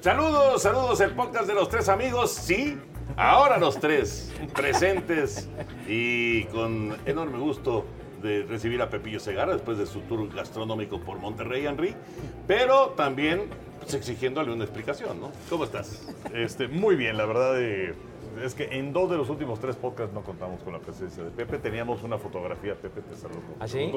Saludos, saludos, el podcast de los tres amigos. Sí, ahora los tres presentes y con enorme gusto de recibir a Pepillo Segarra después de su tour gastronómico por Monterrey, Henry, pero también pues, exigiéndole una explicación, ¿no? ¿Cómo estás? Este, muy bien, la verdad eh, es que en dos de los últimos tres podcasts no contamos con la presencia de Pepe. Teníamos una fotografía, Pepe, te saludo. ¿Ah, sí?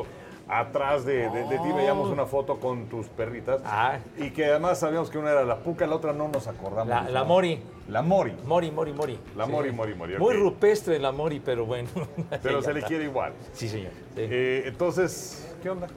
Atrás de, de- de ti Oh. veíamos una foto con tus perritas. Ah. Y que además sabíamos que una era la Puca, la otra no nos acordamos. La, la Mori. La Mori. Mori, Mori, Mori. La Mori, Mori, Mori, Muy rupestre la Mori, pero bueno. Pero se le quiere igual. Sí, señor. Sí. Eh, entonces, ¿qué onda?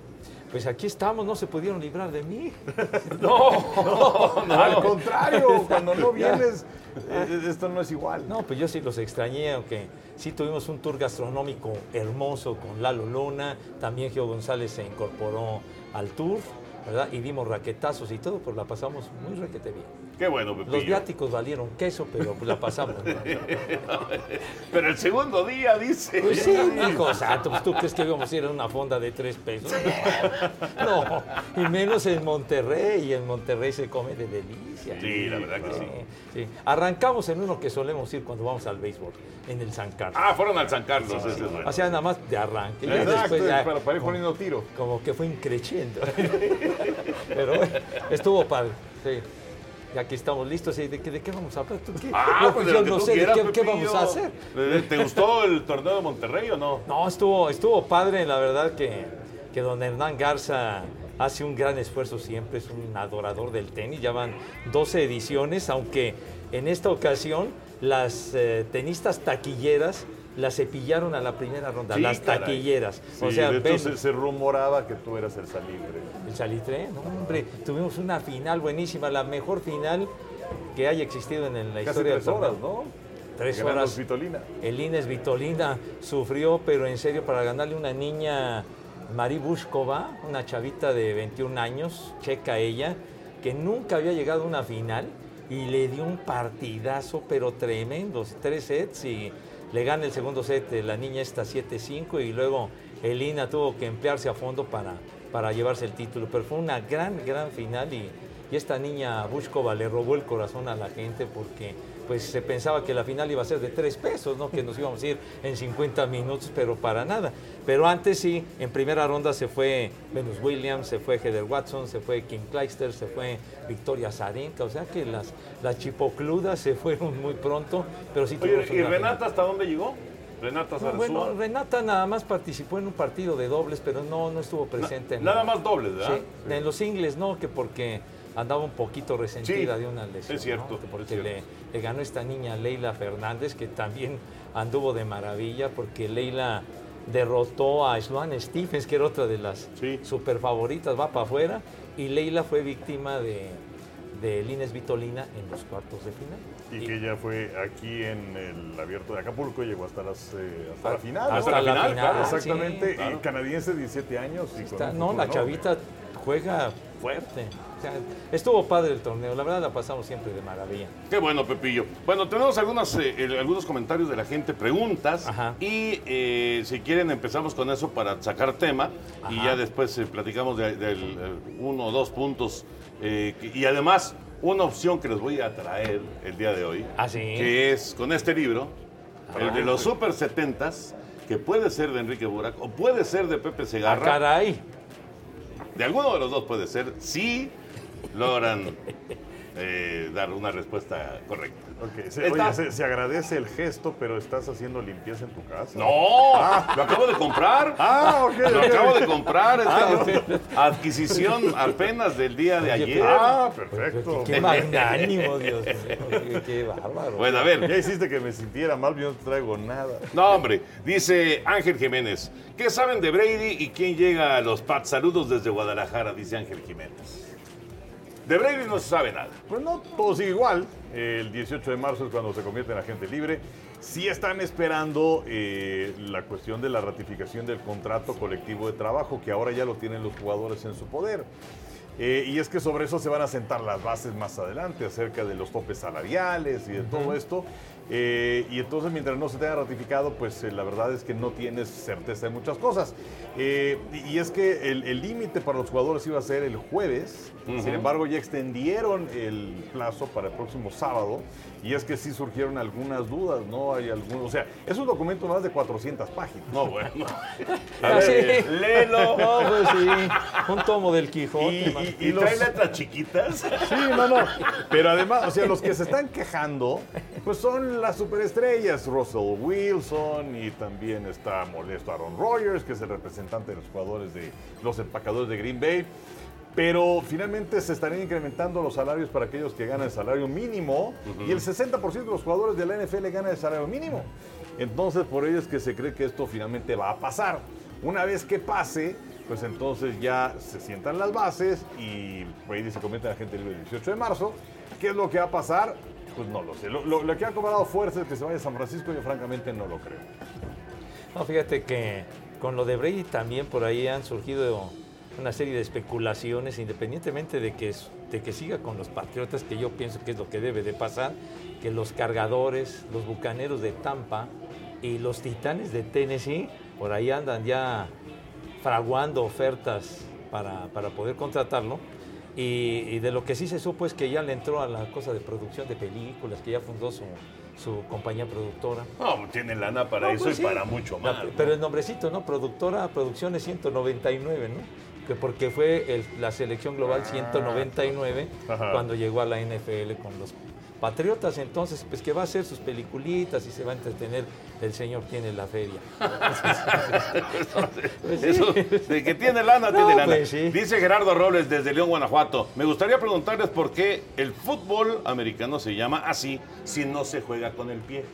Pues aquí estamos, no se pudieron librar de mí. Al contrario, cuando no vienes, eh, esto no es igual. No, pues yo sí los extrañé, aunque sí tuvimos un tour gastronómico hermoso con Lalo Luna, también Geo González se incorporó al tour, ¿verdad? Y dimos raquetazos y todo, pues la pasamos muy requete bien. Qué bueno, Los Pepillo. viáticos valieron queso, pero pues la pasamos. Pero el segundo día, dice. Pues sí, hijo santo, pues tú crees que íbamos a ir a una fonda de tres pesos. No, y menos en Monterrey, y en Monterrey se come de delicia. Sí, la verdad que sí. sí. Arrancamos en uno que solemos ir cuando vamos al béisbol, en el San Carlos. Ah, fueron al San Carlos, ese es bueno. O sea, nada más de arranque. Ya Exacto, después ya para, para ir como, tiro. como que fue increciendo. Pero bueno, estuvo padre. Sí. Y aquí estamos listos. ¿Y de, qué- de qué vamos a hablar? ¿Tú qué? Ah, pues pues yo que no sé de qué, vamos a hacer. Eh, ¿Te gustó el torneo de Monterrey o no? No, estuvo, estuvo padre, la verdad que, que don Hernán Garza hace un gran esfuerzo siempre, es un adorador del tenis, ya van 12 ediciones, aunque en esta ocasión las eh, tenistas taquilleras las cepillaron a la primera ronda, Sí, las taquilleras. Sí, o sea, de hecho se, se rumoraba que tú eras el salitre. el salitre, no, hombre, tuvimos una final buenísima, la mejor final que haya existido en, la Casi historia tres del horas. ¿no? Tres Ganando horas. Vitolina. El Inés Vitolina sufrió, pero en serio, para ganarle una niña, Mari Bushkova, una chavita de 21 años, checa ella, que nunca había llegado a una final y le dio un partidazo, pero tremendo, tres sets y le gana el segundo set eh, la niña esta 7-5 y luego Elina tuvo que emplearse a fondo para, para llevarse el título, pero fue una gran, gran final y, y esta niña Bushkova le robó el corazón a la gente porque pues se pensaba que la final iba a ser de tres pesos, ¿no? que nos íbamos a ir en 50 minutos, pero para nada. Pero antes sí, en primera ronda se fue Venus Williams, se fue Heather Watson, se fue Kim Clijsters, se fue Victoria Zarenka, o sea que las, las chipocludas se fueron muy pronto, pero sí Oye, ¿y Renata final. hasta dónde llegó? Renata No, bueno, Renata nada más participó en un partido de dobles, pero no, no estuvo presente. en Nada la- más dobles, ¿verdad? Sí, en los singles no, que porque andaba un poquito resentida Sí, de una lesión. es cierto, ¿no? Que Porque es le, le ganó esta niña Leila Fernández, que también anduvo de maravilla, porque Leila derrotó a Sloane Stephens, que era otra de las Sí. super favoritas, va para afuera, y Leila fue víctima de, de Lines Vitolina en los cuartos de final. Y que ya fue aquí en el abierto de Acapulco, llegó hasta, las, eh, hasta la final. ¿no? Hasta la la final, final, claro, sí. Exactamente, claro. y canadiense, 17 años. Y con Está- un no, la chavita juega fuerte. Estuvo padre el torneo, la verdad la pasamos siempre de maravilla. Qué bueno, Pepillo. Bueno, tenemos algunas, eh, algunos comentarios de la gente, preguntas. Ajá. Y eh, si quieren, empezamos con eso para sacar tema. Y ya después eh, platicamos del de, uno o dos puntos. y además, una opción que les voy a traer el día de hoy. ¿Ah, sí? Que es con este libro, el de Ah. los Super 70s, que puede ser de Enrique Burak o puede ser de Pepe ¡Ah, Segarra. caray! De alguno de los dos puede ser, si logran eh, dar una respuesta correcta. Ok, se, oye, se, se agradece el gesto, pero estás haciendo limpieza en tu casa. ¡No! ¡Lo acabo de comprar! Ah, ok. Lo acabo de comprar. esta adquisición apenas del día de Oye, ayer. Ah, perfecto. ¡Qué magnánimo, Dios mío! ¡Qué, qué bárbaro! Bueno, a ver. Ya hiciste que me sintiera mal, yo no traigo nada. No, hombre. Dice Ángel Jiménez. ¿Qué saben de Brady y quién llega a los Pats? Saludos desde Guadalajara, dice Ángel Jiménez. De Brady no se sabe nada. Pues no, todo sigue igual. El 18 de marzo es cuando se convierte en agente libre. Sí están esperando eh, la cuestión de la ratificación del contrato colectivo de trabajo, que ahora ya lo tienen los jugadores en su poder. Eh, y es que sobre eso se van a sentar las bases más adelante, acerca de los topes salariales y de todo esto. Eh, y entonces, mientras no se tenga ratificado, pues eh, la verdad es que no tienes certeza de muchas cosas. Eh, y es que el límite para los jugadores iba a ser el jueves. Sin embargo, ya extendieron el plazo para el próximo sábado. Y es que sí surgieron algunas dudas, ¿no? Hay algunos. O sea, es un documento más de 400 páginas. No, bueno. A Ah, ver, sí. léelo. No, pues sí, un tomo del Quijote. Y- y- ¿Y los- trae letras chiquitas? Sí, no, no. Pero además, o sea, los que se están quejando, pues son las superestrellas. Russell Wilson y también está molesto Aaron Rodgers, que es el representante de los jugadores de los empacadores de Green Bay. Pero finalmente se estarían incrementando los salarios para aquellos que ganan el salario mínimo y el 60% de los jugadores de la NFL ganan el salario mínimo. Entonces, por ello es que se cree que esto finalmente va a pasar. Una vez que pase, pues entonces ya se sientan las bases y Brady se convierte en agente libre el 18 de marzo. ¿Qué es lo que va a pasar? Pues no lo sé. Lo, lo- que ha cobrado fuerza es que se vaya a San Francisco, yo francamente no lo creo. No, fíjate que con lo de Brady también por ahí han surgido una serie de especulaciones, independientemente de que, de que siga con los Patriotas, que yo pienso que es lo que debe de pasar, que los cargadores, los bucaneros de Tampa y los titanes de Tennessee, por ahí andan ya fraguando ofertas para, para poder contratarlo. Y, y de lo que sí se supo es que ya le entró a la cosa de producción de películas, que ya fundó su, su compañía productora. No, tiene lana para No, eso pues y sí. para mucho La- más. ¿no? pero el nombrecito, ¿no? Productora Producciones 199, ¿no? Que porque fue el- la selección global 199 Ajá. cuando llegó a la NFL con los Patriotas. Entonces, pues que va a hacer sus peliculitas y se va a entretener. El señor tiene la feria. Pues sí. Eso, de que tiene lana, No, tiene lana. pues sí. Dice Gerardo Robles desde León, Guanajuato. Me gustaría preguntarles por qué el fútbol americano se llama así si no se juega con el pie.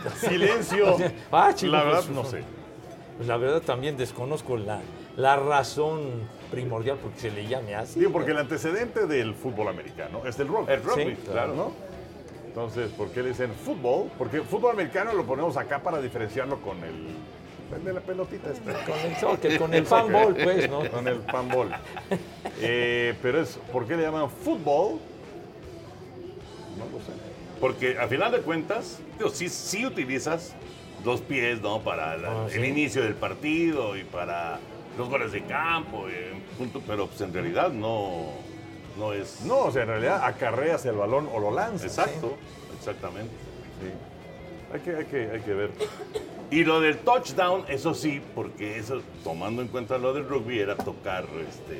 Silencio. Ah, chico, la verdad, pues, no sé. Pues la verdad también desconozco la, la razón primordial porque se le llame así. Digo, porque el antecedente del fútbol americano es el rugby. El rugby, Sí, claro. ¿no? Entonces, ¿por qué le dicen fútbol? Porque fútbol americano lo ponemos acá para diferenciarlo con el, el de la pelotita esta. Con el soccer, con el fanball, pues, ¿no? Con el panball. Eh, pero es, ¿por qué le llaman fútbol? No lo sé. Porque a final de cuentas, digo, sí, sí utilizas dos pies, ¿no? Para la- Ah, el sí. inicio del partido y para los goles de campo, eh, punto, pero pues en realidad no, no es... No, o sea, en realidad acarreas el balón o lo lanzas. Exacto, exactamente. Sí. Hay que, hay, que, hay que ver. Y lo del touchdown, eso sí, porque eso, tomando en cuenta lo del rugby, era tocar este,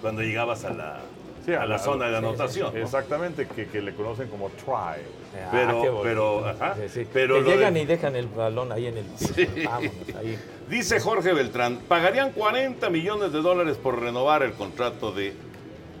cuando llegabas a la, Sí, a la zona de anotación. ¿no? Exactamente, que, que le conocen como try. Ah, Pero- qué bonito. pero, ajá, Sí, sí. pero Que lo llegan de- y dejan el balón ahí en el piso. Vámonos, ahí. Dice Jorge Beltrán, pagarían 40 millones de dólares por renovar el contrato de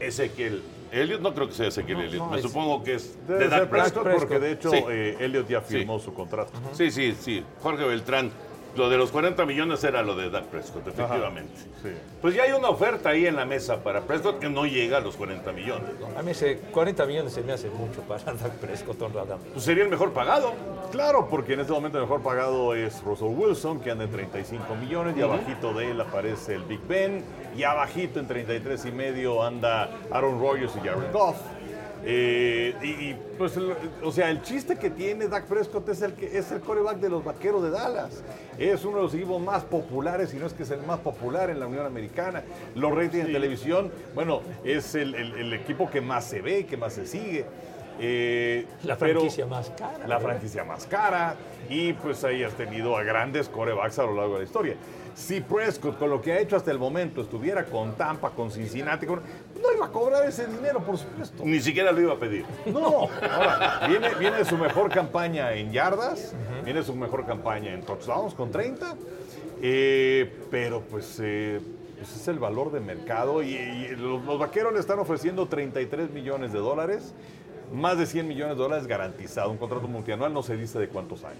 Ezequiel Elliot. No creo que sea Ezequiel No, Elliot, no, me es- supongo que es Debe de Dak Prescott. Prescott porque de hecho Sí. eh, Elliot ya Sí. firmó su contrato. Sí, sí, sí. Jorge Beltrán. Lo de los 40 millones era lo de Dak Prescott, efectivamente. sí. Pues ya hay una oferta ahí en la mesa para Prescott que no llega a los 40 millones. ¿no? A mí ese 40 millones se me hace mucho para Dak Prescott, honradamente. Pues sería el mejor pagado. Claro, porque en este momento el mejor pagado es Russell Wilson, que anda en 35 millones, y abajito de él aparece el Big Ben, y abajito en 33 y medio anda Aaron Rodgers y Jared Goff. Eh, y, y, pues, o sea, el chiste que tiene Dak Prescott es el que es el coreback de los vaqueros de Dallas. Es uno de los equipos más populares, si no es que es el más popular en la Unión Americana. Los ratings en televisión, bueno, es el, el- el equipo que más se ve, que más se sigue. Eh, La pero- franquicia más cara. La franquicia más cara. Y pues ahí has tenido a grandes corebacks a lo largo de la historia. Si Prescott, con lo que ha hecho hasta el momento, estuviera con Tampa, con Cincinnati, con- no iba a cobrar ese dinero, por supuesto. Ni siquiera lo iba a pedir. No, ahora, viene, viene su mejor campaña en yardas, viene su mejor campaña en touchdowns con 30, eh, pero pues, eh, pues es el valor de mercado y, y los, los vaqueros le están ofreciendo 33 millones de dólares, más de 100 millones de dólares garantizado, un contrato multianual, no se dice de cuántos años.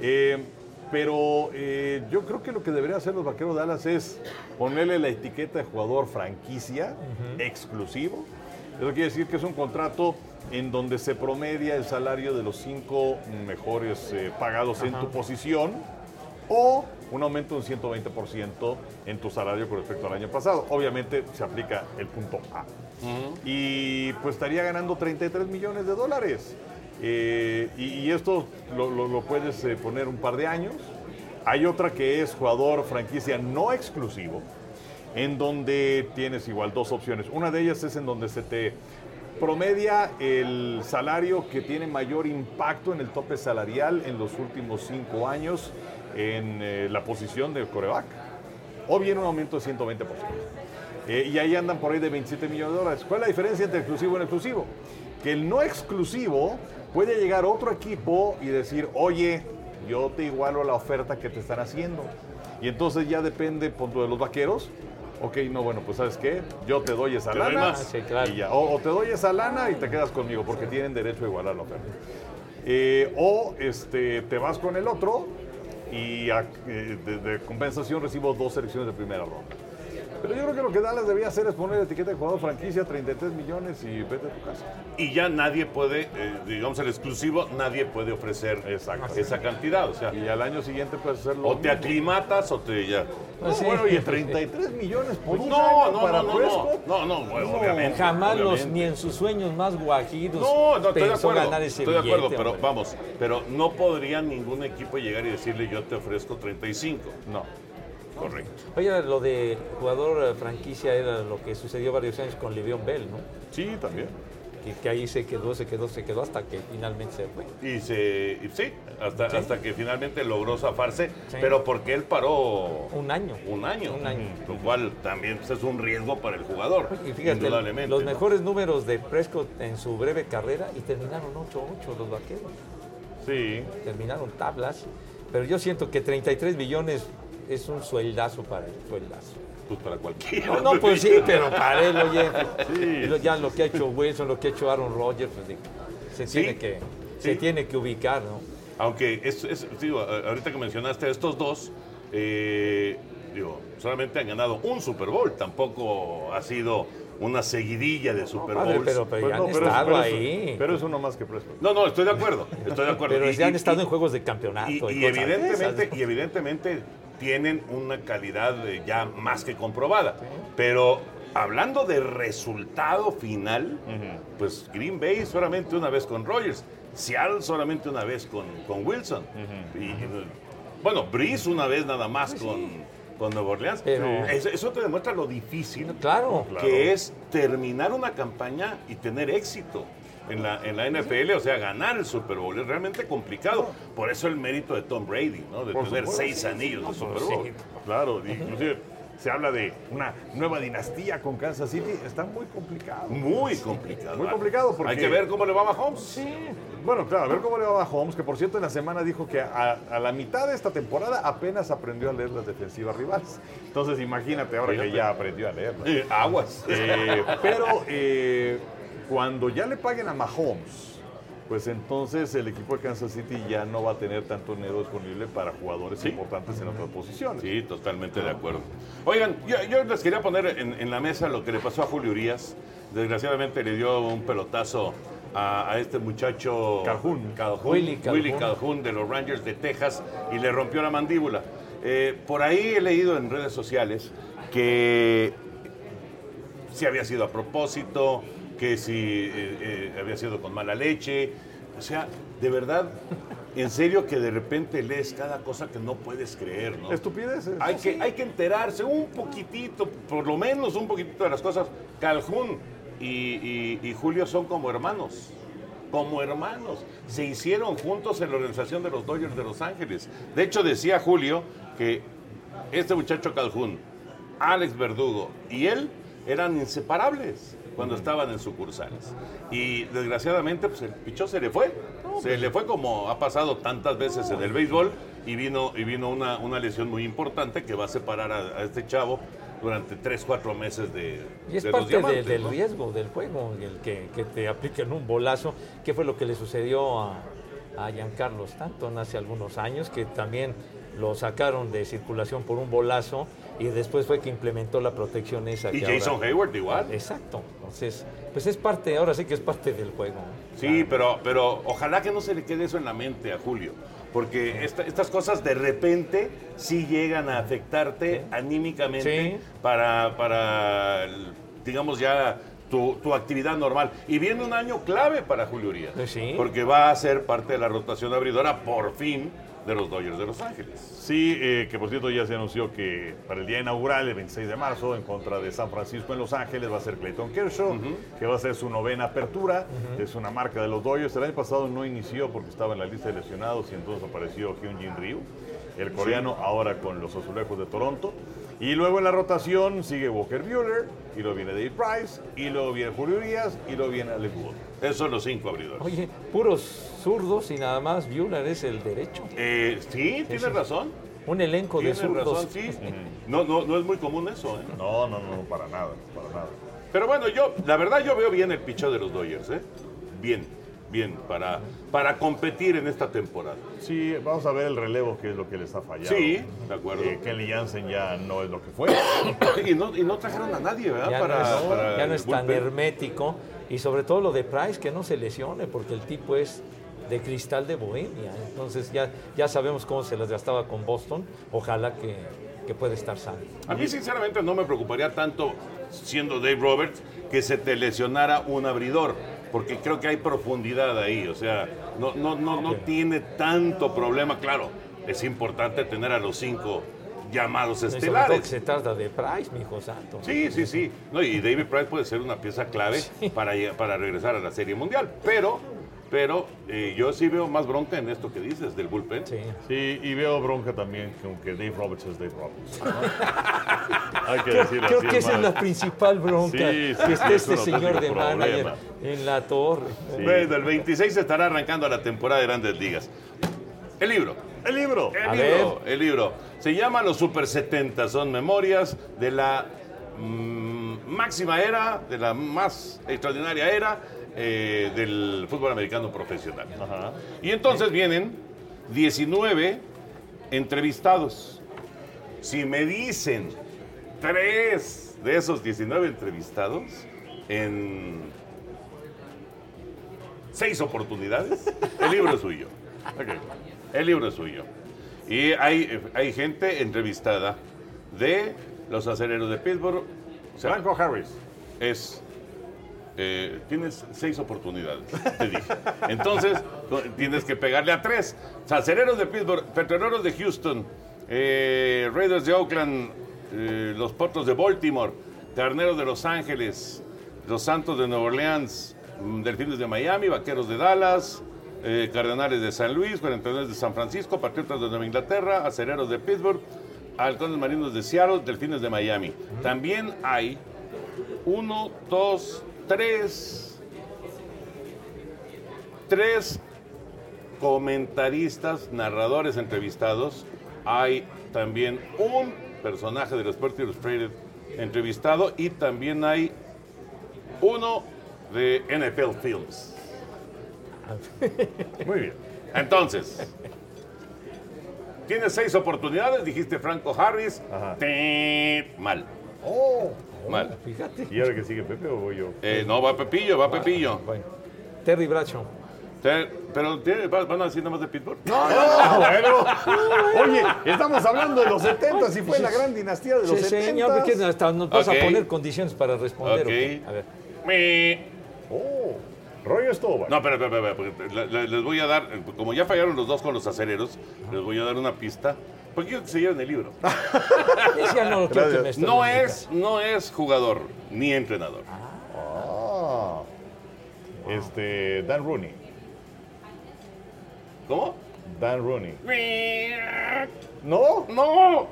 Eh, pero eh, yo creo que lo que deberían hacer los vaqueros de Dallas es ponerle la etiqueta de jugador franquicia exclusivo. Eso quiere decir que es un contrato en donde se promedia el salario de los cinco mejores eh, pagados en tu posición o un aumento de un 120% en tu salario con respecto al año pasado. Obviamente se aplica el punto A. Y pues estaría ganando 33 millones de dólares. Eh, y, esto lo, puedes eh, poner un par de años. Hay otra que es jugador franquicia no exclusivo, en donde tienes igual dos opciones. Una de ellas es en donde se te promedia el salario que tiene mayor impacto en el tope salarial en los últimos cinco años en eh, la posición del coreback. O bien un aumento de 120%. Eh, y ahí andan por ahí de 27 millones de dólares. ¿Cuál es la diferencia entre exclusivo y no exclusivo? Que el no exclusivo puede llegar otro equipo y decir, oye, yo te igualo la oferta que te están haciendo. Y entonces ya depende, punto de los vaqueros. Ok, no, bueno, pues ¿sabes qué? Yo te doy esa Te doy lana. más. Sí, claro. y ya. O, o te doy esa lana y te quedas conmigo, porque tienen derecho a igualar la oferta. Eh, o este, te vas con el otro y a- eh, de, de compensación recibo dos selecciones de primera ronda. Pero yo creo que lo que Dallas debía hacer es poner etiqueta de jugador franquicia, 33 millones y vete a tu casa. Y ya nadie puede, eh, digamos el exclusivo, nadie puede ofrecer Exacto. esa cantidad. O sea, Y al año siguiente puedes hacerlo. o te aclimatas o te ya. No, Sí. bueno, y 33 millones por un No, año no, para no, no, Prescott. no, no, no, bueno, obviamente. Jamás los, ni en sus sueños más guajidos No, no, estoy de acuerdo. ganar ese Estoy de acuerdo, pero hombre. vamos, pero no podría ningún equipo llegar y decirle yo te ofrezco 35. No. Correcto. Oye, lo de jugador eh, franquicia era lo que sucedió varios años con Le'Veon Bell, ¿no? Sí, también. Que, que ahí se quedó, se quedó, se quedó hasta que finalmente se fue. Y se, y sí, hasta, Sí. hasta que finalmente logró zafarse, Sí. pero porque él paró Un año. un año. Un año. Lo cual también pues, es un riesgo para el jugador. Y fíjate, indudablemente. los ¿no? mejores números de Prescott en su breve carrera y terminaron 8-8 los vaqueros. Sí. Terminaron tablas. Pero yo siento que 33 millones es un sueldazo para él, sueldazo. Pues para cualquiera. No, no, pues sí, pero para él, oye, Sí. y lo- ya lo que ha hecho Wilson, lo que ha hecho Aaron Rodgers, pues digo, se Sí, tiene que, se tiene que ubicar, ¿no? Aunque es, es- digo, a- ahorita que mencionaste a estos dos, eh, digo, solamente han ganado un Super Bowl, tampoco ha sido una seguidilla de Super Bowls. pero, pero Pues ya no, han estado pero es- ahí. Pero es uno más que Prescott. No, no, estoy de acuerdo, estoy de acuerdo. pero Y- ya han y- estado y- en juegos de campeonato. Y, evidentemente, esas. y evidentemente tienen una calidad ya más que comprobada. Pero hablando de resultado final, pues Green Bay solamente una vez con Rogers, Seattle solamente una vez con, con Wilson. Y, y, bueno, Breeze una vez nada más con, con Nueva Orleans. Pero- eso, eso te demuestra lo difícil Claro. que es terminar una campaña y tener éxito en la, en la NFL, o sea, ganar el Super Bowl. Es realmente complicado. Por eso el mérito de Tom Brady, ¿no? De Por tener supuesto. seis anillos de Super sí. Bowl. Claro, inclusive se habla de una nueva dinastía con Kansas City. Está muy complicado. Muy complicado. Muy complicado porque- Hay que ver cómo le va a Mahomes. Bueno, claro, a ver cómo le va a Holmes, que por cierto en la semana dijo que a, a la mitad de esta temporada apenas aprendió a leer las defensivas rivales. Entonces imagínate ahora que ya aprendió a leerlas. Eh, aguas. Eh, pero eh, cuando ya le paguen a Mahomes pues entonces el equipo de Kansas City ya no va a tener tanto dinero disponible para jugadores importantes en otras posiciones. Sí, totalmente de acuerdo. Oigan, yo, yo les quería poner en, en la mesa lo que le pasó a Julio Urias. Desgraciadamente le dio un pelotazo a, a este muchacho Calhoun. Calhoun, Willy Calhoun. Willy Calhoun de los Rangers de Texas y le rompió la mandíbula. Eh, por ahí he leído en redes sociales que si había sido a propósito, que si eh, eh, había sido con mala leche. O sea, de verdad, en serio que de repente lees cada cosa que no puedes creer, ¿no? Estupideces. Hay que, hay que enterarse un poquitito, por lo menos un poquitito de las cosas. Calhoun y, y- y Julio son como hermanos. Como hermanos. Se hicieron juntos en la organización de los Dodgers de Los Ángeles. De hecho, decía Julio que este muchacho Calhoun, Alex Verdugo y él eran inseparables cuando estaban en sucursales. Y desgraciadamente, pues el pichó se le fue. Se le fue como ha pasado tantas veces en el béisbol y vino, y vino una, una lesión muy importante que va a separar a, a este chavo durante 3, 4 meses de, Y es de los parte de- del ¿no? riesgo del juego, el que, que te apliquen un bolazo, que fue lo que le sucedió a, a Giancarlo Stanton hace algunos años, que también lo sacaron de circulación por un bolazo y después fue que implementó la protección esa. Y ahora- Jason Hayward igual. Exacto, entonces, pues es parte, ahora sí que es parte del juego. Sí, pero, pero ojalá que no se le quede eso en la mente a Julio, porque esta- estas cosas de repente sí llegan a afectarte anímicamente Sí. para, para, digamos ya, tu, tu actividad normal. Y viene un año clave para Julio Urias, Pues sí. porque va a ser parte de la rotación abridora, por fin, de los Dodgers de Los Ángeles. Sí, eh, que por cierto ya se anunció que para el día inaugural, el 26 de marzo, en contra de San Francisco en Los Ángeles, va a ser Clayton Kershaw, que va a ser su novena apertura. Es una marca de los Dodgers. El año pasado no inició porque estaba en la lista de lesionados y entonces apareció Hyunjin Ryu, el coreano, ahora con los Azulejos de Toronto. Y luego en la rotación sigue Walker Buehler, y luego viene Dave Price, y luego viene Julio Urias, y luego viene Alex Wood. Esos son los cinco abridores. Oye, puros zurdos y nada más, Buehler es el derecho. Eh, sí, tienes sí. razón. Un elenco de Tienes zurdos. razón, sí. No, no, no es muy común eso, ¿eh? No, no, no, para nada, para nada. Pero bueno, yo, la verdad, yo veo bien el picheo de los Dodgers, ¿eh? Bien, bien, para, para competir en esta temporada. Sí, vamos a ver el relevo, que es lo que les ha fallado. Sí, de acuerdo. Eh, Kelly Jansen ya no es lo que fue. Y no, y no trajeron a nadie, ¿verdad? Ya, para, no es, para ya no el es tan hermético. Y sobre todo lo de Price, que no se lesione, porque el tipo es de cristal de Bohemia. Entonces ya, ya sabemos cómo se las gastaba con Boston. Ojalá que, que pueda estar sano. A mí, sinceramente, no me preocuparía tanto, siendo Dave Roberts, que se te lesionara un abridor, porque creo que hay profundidad ahí. O sea, no, no, no, no tiene tanto problema. Claro, es importante tener a los cinco llamados estelares. se trata de Price, mi hijo santo. Sí, sí, sí. No, y David Price puede ser una pieza clave para, para regresar a la Serie Mundial. Pero, pero eh, yo sí veo más bronca en esto que dices del bullpen. Sí. Sí, y veo bronca también con que Dave Roberts es Dave Roberts. ¿no? Hay que decirlo Creo así, que esa es la principal bronca. Sí, sí, que esté es este señor de manager problema. en la torre. Bueno, el 26 se estará arrancando la temporada de Grandes Ligas. El libro. El libro. El A libro, el libro. Se llama Los Super 70. Son memorias de la mm, máxima era, de la más extraordinaria era eh, del fútbol americano profesional. Ajá. Y entonces vienen 19 entrevistados. Si me dicen tres de esos 19 entrevistados en seis oportunidades, el libro es suyo. El libro es suyo. Y hay, hay gente entrevistada de los aceleros de Pittsburgh. O sea, Franco Harris. es. Eh, tienes seis oportunidades, te dije. Entonces, tienes que pegarle a tres. Aceleros de Pittsburgh, Petroleros de Houston, eh, Raiders de Oakland, eh, los Potros de Baltimore, Carneros de Los Ángeles, los Santos de Nueva Orleans, mm, Delfines de Miami, Vaqueros de Dallas, eh, Cardenales de San Luis, 49 de San Francisco, Patriotas de Nueva Inglaterra, Acereros de Pittsburgh, Halcones Marinos de Seattle, Delfines de Miami. También hay uno, dos, tres, tres comentaristas, narradores entrevistados. Hay también un personaje de los Sport Illustrated entrevistado y también hay uno de NFL Films. Muy bien. Entonces, tienes seis oportunidades, dijiste Franco Harris. Ajá. Te- Mal, Oh. Mal. Fíjate. ¿Y ahora que sigue Pepe o voy yo? Eh, no, va Pepillo, va Pepillo. Bueno, Terry Bradshaw. Te- Pero ¿tiene- ¿van a decir nada más de Pittsburgh? No, no, bueno. Oye, estamos hablando de los 70 y fue la gran dinastía de los Sí, 70. señor, ¿qué- hasta nos vas a poner condiciones para responder. Ok. ¿o qué? A ver. Me- Oh, Roger Staubach. No, espera, porque le- le- les voy a dar, como ya fallaron los dos con los acereros, les voy a dar una pista, porque quiero que se lleven el libro. No es, no es jugador ni entrenador. Ah. Este, Dan Rooney. ¿Cómo? Dan Rooney. ¿No? No.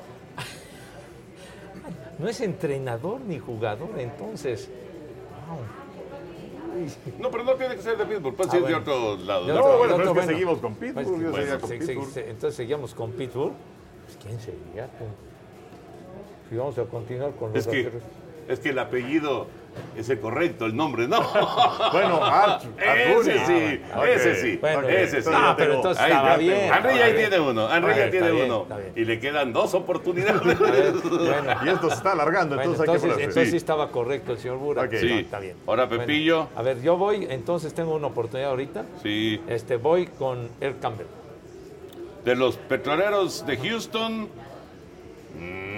No es entrenador ni jugador, entonces. No, pero no tiene que ser de Pittsburgh, puede Ah, ser bueno. de otro lado. No, otro- bueno, de pero es que seguimos con Pittsburgh, Pues, bueno, se- Pittsburgh. se- entonces seguíamos con Pittsburgh. Pues, ¿Quién sería? Y vamos a continuar con los Es que, es que el apellido es el correcto, el nombre no. Bueno, Art Rooney. Ese sí, Ah, ese sí, Bueno, ese sí. entonces Ah, pero entonces Ahí estaba bien. Henry ya tiene uno, Henry ya tiene bien, uno. Y le quedan dos oportunidades. Ver, bueno. Y esto se está alargando, Bueno, entonces hay que entonces, entonces Sí. sí estaba correcto el señor Burak. Ok. No, Sí. está bien. Ahora, Pepillo. Bueno, a ver, yo voy, entonces tengo una oportunidad ahorita. Sí, Este, voy con Earl Campbell. De los petroleros de Houston,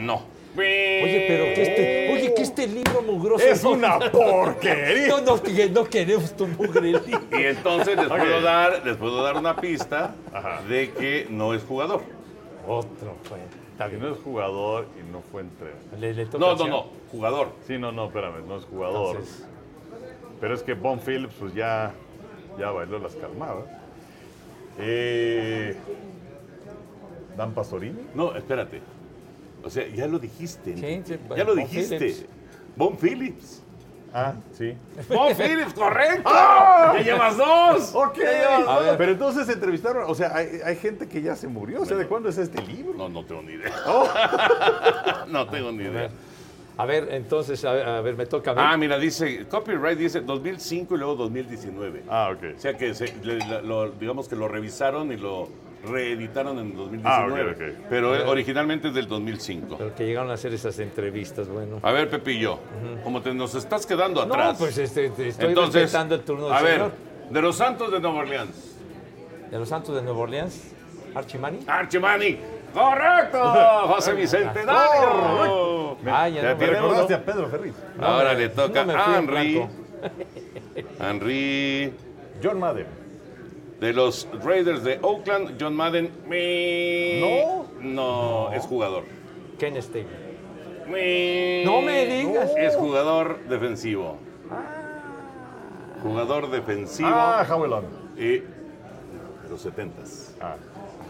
no. Oye, pero que este, oye, que este libro mugroso. Es no- una porquería. No, no, que no queremos tu mugre libro. Y entonces les puedo dar, les puedo dar una pista Ajá. de que no es jugador. Otro, pues. Bien. no es jugador y no fue entrenador. Le, le No, no, no, jugador. Sí, no, no, espérame, no es jugador. Entonces, Pero es que Bon Phillips, pues ya, ya bailó las calmadas. Eh, Dan Pastorini. No, espérate. O sea, ya lo dijiste. Sí, Enrique. sí, ya lo dijiste. Von Phillips. Ah, sí. Von Phillips, correcto. Ya llevas dos. Ok. Ya llevas A dos. ver. Pero entonces entrevistaron, o sea, hay, hay gente que ya se murió. O sea, ¿de cuándo es este libro? No, no tengo ni idea. Oh. No tengo ni idea. A ver, entonces, a ver, a ver, me toca a mí. Ah, mira, dice, copyright dice 2005 y luego 2019. Ah, ok. O sea que, se- le- la- lo- digamos que lo revisaron y lo reeditaron en 2019. Ah, ok, ok. Pero eh, originalmente es del 2005. Pero que llegaron a hacer esas entrevistas, bueno. A ver, Pepillo, como te nos estás quedando No, atrás. pues este, te estoy Entonces, respetando el turno del a ver, señor. de los Santos de Nueva Orleans. De los Santos de Nueva Orleans, Archimani. Archimani. ¡Correcto! José Bicentenario. Ah, ya Ya no me tiene recordaste uno. a Pedro Ferriz. Ahora le toca no a en Henry. Henry. John Madden. De los Raiders de Oakland, John Madden. me- No. No, es jugador. Ken Stabler. Me- No me digas. Es jugador defensivo. Jugador defensivo. Ah, Howell. Y de los 70s. Ah.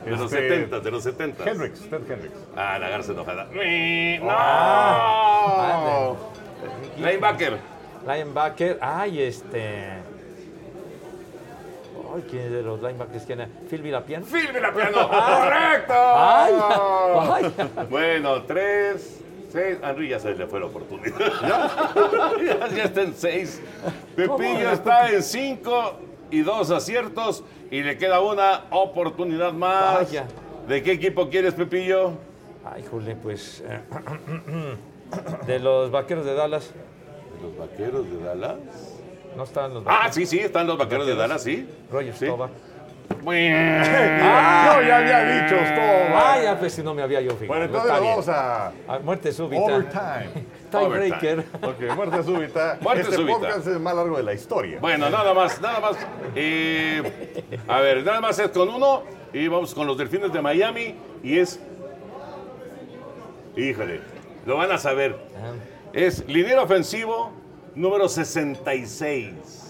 De los Este, 70s, de los 70s. Hendricks, Ted Hendricks. Ah, la garza enojada. ¡No! Ah, Linebacker. Linebacker. Ay, este. Ay, ¿quién es de los linebackers? ¿Quién es? Phil Villapian. Phil Villapiano. ¡Correcto! Ay, ay. Bueno, tres, seis. A Henry ya se le fue la oportunidad. ya, ya está en seis. Pepillo está en cinco y dos aciertos. Y le queda una oportunidad más. Vaya. ¿De qué equipo quieres, Pepillo? Ay, jole, pues. eh, de los vaqueros de Dallas. Los vaqueros de Dallas. No estaban los Ah, vaqueros. sí, sí, están los vaqueros de Dallas, sí. Roger Sí. Staubach. Yo ya había dicho Staubach. Ah, ya, pues si no me había yo fijado. Bueno, entonces Está bien. vamos a Ah, muerte súbita. overtime. Tiebreaker. Ok, muerte súbita. Muerte este súbita. podcast es el más largo de la historia. Bueno, nada más, nada más. Eh, a ver, nada más es con uno y vamos con los delfines de Miami y es. Híjole, lo van a saber. Es liniero ofensivo número 66.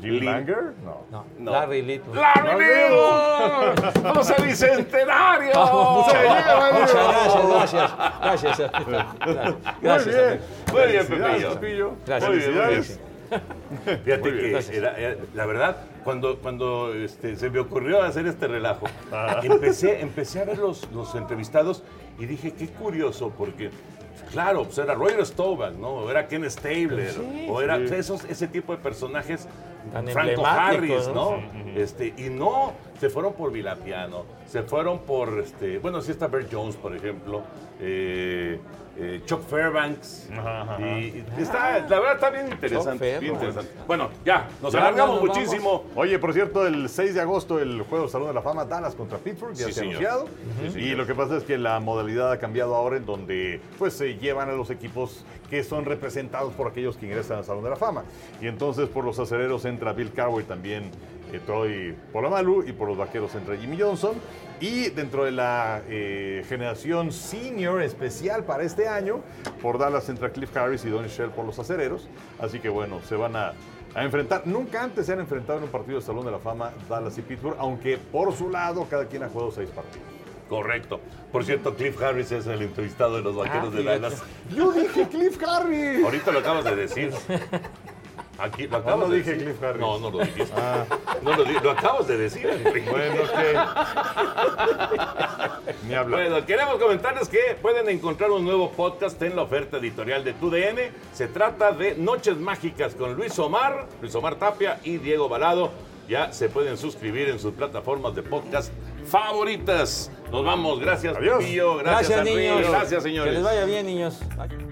Jim Langer? No. No, No. Larry Little. ¡Larry Little! ¡José Bicentenario! muchas, gracias, gracias. Gracias. Gracias. Muy bien. amigo. Muy bien, Felicidades, Pepillo. Pepillo. Gracias. Muy bien, muy bien. Felicidades. Fíjate Muy bien. que Gracias. era- era- la verdad, cuando, cuando este, se me ocurrió hacer este relajo, empecé, empecé a ver los, los entrevistados y dije, qué curioso, porque, claro, pues era Roger Staubach, ¿no? O era Ken Stabler, o era esos, ese tipo de personajes Tan Franco Harris, ¿no? Este, y no, se fueron por Vilapiano, se fueron por, este, bueno, sí está Bert Jones, por ejemplo, eh, eh, Chuck Fairbanks. Ajá, ajá. Y, y está, la verdad está bien interesante, Chuck bien Fairbanks. interesante. Bueno, ya, nos Ya, alargamos ya nos muchísimo. Oye, por cierto, el 6 de agosto el juego Salón de la Fama Dallas contra Pittsburgh ya Sí, se ha anunciado. Sí, y lo que pasa es que la modalidad ha cambiado ahora en donde pues se llevan a los equipos que son representados por aquellos que ingresan al Salón de la Fama. Y entonces por los acereros entra Bill Cowher también eh, Troy Polamalu y por los vaqueros entra Jimmy Johnson. Y dentro de la eh, generación senior especial para este año, por Dallas entra Cliff Harris y Don Shell por los acereros. Así que bueno, se van a, a enfrentar. Nunca antes se han enfrentado en un partido de Salón de la Fama Dallas y Pittsburgh, aunque por su lado cada quien ha jugado seis partidos. Correcto. Por cierto, Cliff Harris es el entrevistado de los vaqueros Ah, de. Dallas. Yo dije Cliff Harris. Ahorita lo acabas de decir. Aquí lo acabas no de dije decir. Cliff Harris. No, no lo dijiste. No lo, di- lo acabas de decir. Enrique. Bueno, que. Ni hablar. Bueno, queremos comentarles que pueden encontrar un nuevo podcast en la oferta editorial de TUDN. Se trata de Noches Mágicas con Luis Omar, Luis Omar Tapia y Diego Balado. Ya se pueden suscribir en sus plataformas de podcast favoritas. Nos vamos. Gracias, Adiós. Pepillo. Gracias, Gracias, niños. Gracias, señores. Que les vaya bien, niños. Bye.